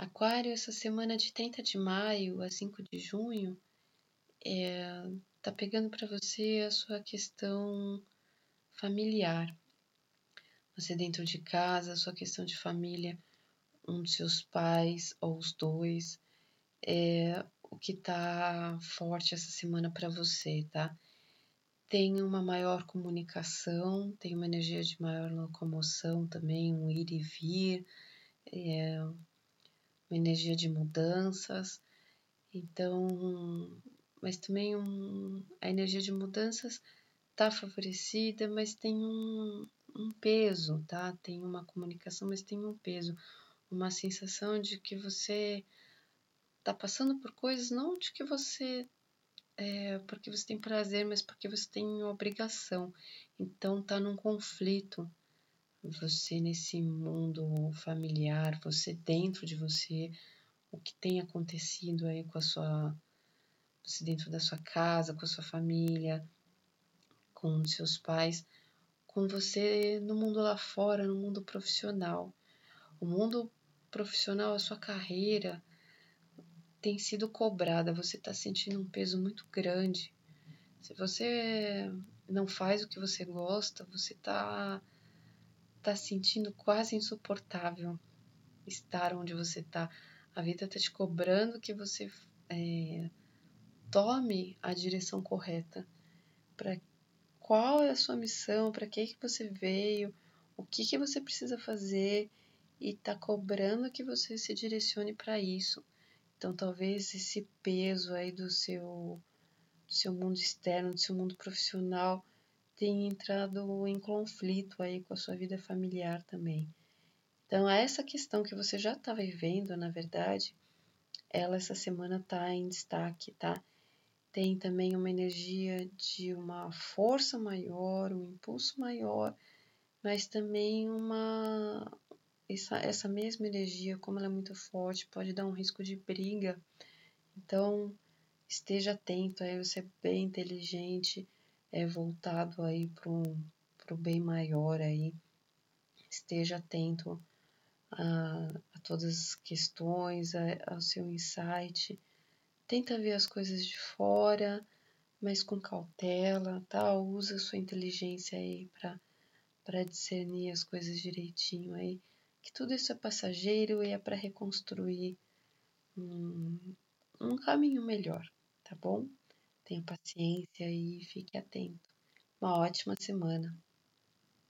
Aquário, essa semana de 30 de maio a 5 de junho, é, tá pegando para você a sua questão familiar. Você dentro de casa, a sua questão de família, um dos seus pais ou os dois, é o que tá forte essa semana para você, tá? Tem uma maior comunicação, tem uma energia de maior locomoção também, um ir e vir, é, uma energia de mudanças. Então, mas também um, a energia de mudanças está favorecida, mas tem um, um peso, tá? Tem uma comunicação, mas tem um peso, uma sensação de que você está passando por coisas não de que você é, porque você tem prazer, mas porque você tem obrigação. Então tá num conflito. Você nesse mundo familiar, você dentro de você, o que tem acontecido aí com a sua você dentro da sua casa, com a sua família, com seus pais, com você no mundo lá fora, no mundo profissional. O mundo profissional, a sua carreira tem sido cobrada, você está sentindo um peso muito grande. Se você não faz o que você gosta, você está tá sentindo quase insuportável estar onde você está. A vida está te cobrando que você é, tome a direção correta. Para qual é a sua missão? Para que que você veio? O que que você precisa fazer? E está cobrando que você se direcione para isso. Então, talvez esse peso aí do seu, do seu mundo externo, do seu mundo profissional, tenha entrado em conflito aí com a sua vida familiar também. Então, essa questão que você já está vivendo, na verdade, ela essa semana está em destaque, tá? Tem também uma energia de uma força maior, um impulso maior, mas também uma, essa, essa mesma energia, como ela é muito forte, pode dar um risco de briga. Então, esteja atento aí, você é bem inteligente, é voltado aí para o bem maior aí. Esteja atento a, a todas as questões, a, ao seu insight. Tenta ver as coisas de fora, mas com cautela, tá? Usa sua inteligência aí para discernir as coisas direitinho aí que tudo isso é passageiro e é para reconstruir um, um caminho melhor, tá bom? Tenha paciência e fique atento. Uma ótima semana.